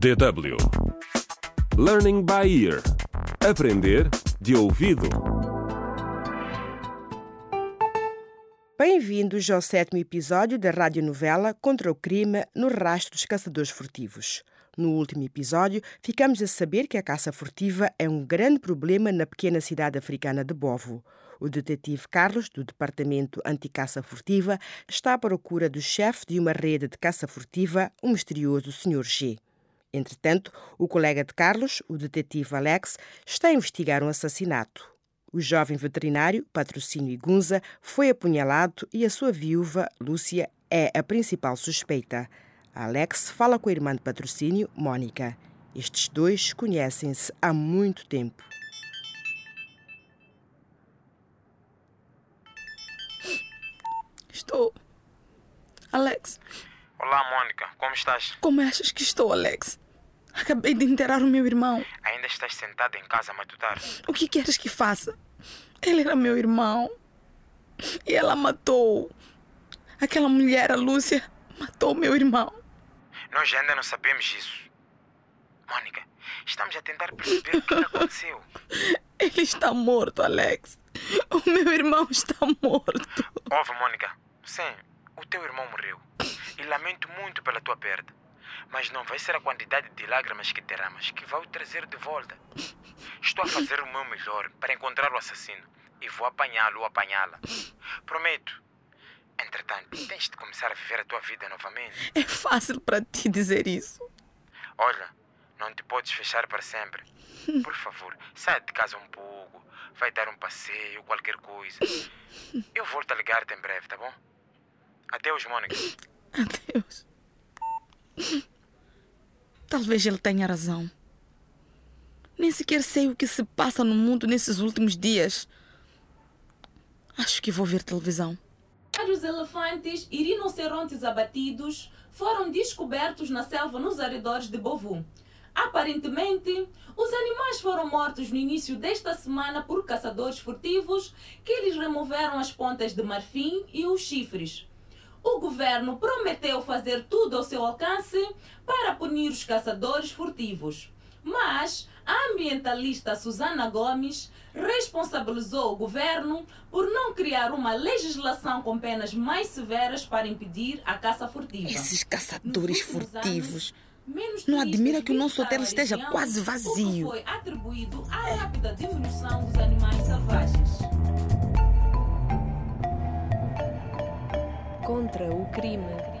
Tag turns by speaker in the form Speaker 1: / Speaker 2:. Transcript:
Speaker 1: DW Learning by Ear Aprender de ouvido.
Speaker 2: Bem-vindos ao sétimo episódio da radionovela Contra o Crime no Rastro dos Caçadores Furtivos. No último episódio, ficamos a saber que a caça furtiva é um grande problema na pequena cidade africana de Bovo. O detetive Carlos, do Departamento Anticaça Furtiva, está à procura do chefe de uma rede de caça furtiva, o misterioso Sr. G. Entretanto, o colega de Carlos, o detetive Alex, está a investigar um assassinato. O jovem veterinário, Patrocínio Igunza, foi apunhalado e a sua viúva, Lúcia, é a principal suspeita. Alex fala com a irmã de Patrocínio, Mônica. Estes dois conhecem-se há muito tempo.
Speaker 3: Estou. Alex,
Speaker 4: Olá, Mônica, como estás?
Speaker 3: como achas que estou, Alex? Acabei de enterrar o meu irmão.
Speaker 4: Ainda estás sentada em casa a matutar?
Speaker 3: O que queres que faça? Ele era meu irmão. E ela matou. Aquela mulher, a Lúcia, matou meu irmão.
Speaker 4: Nós ainda não sabemos isso. Mônica, estamos a tentar perceber o que que aconteceu.
Speaker 3: Ele está morto, Alex. O meu irmão está morto.
Speaker 4: Ouve, Mônica, sim, o teu irmão morreu. Lamento muito pela tua perda. Mas não vai ser a quantidade de lágrimas que derramas que vai o trazer de volta. Estou a fazer o meu melhor para encontrar o assassino e vou apanhá-lo ou apanhá-la. Prometo. Entretanto, tens de começar a viver a tua vida novamente.
Speaker 3: É fácil para ti dizer isso.
Speaker 4: Olha, não te podes fechar para sempre. Por favor, saia de casa um pouco. Vai dar um passeio, qualquer coisa. Eu volto a ligar-te em breve, tá bom? Adeus, Mônica.
Speaker 3: Adeus. Talvez ele tenha razão. Nem sequer sei o que se passa no mundo nesses últimos dias. Acho que vou ver televisão.
Speaker 5: Vários elefantes e rinocerontes abatidos foram descobertos na selva nos arredores de Bovu. Aparentemente, os animais foram mortos no início desta semana por caçadores furtivos que lhes removeram as pontas de marfim e os chifres. O governo prometeu fazer tudo ao seu alcance para punir os caçadores furtivos. Mas a ambientalista Susana Gomes responsabilizou o governo por não criar uma legislação com penas mais severas para impedir a caça furtiva.
Speaker 3: Esses caçadores furtivos.
Speaker 5: anos,
Speaker 3: Não admira que o nosso hotel esteja
Speaker 5: região,
Speaker 3: quase vazio.
Speaker 5: foi atribuído à rápida diminuição dos animais selvagens.
Speaker 6: Contra o crime.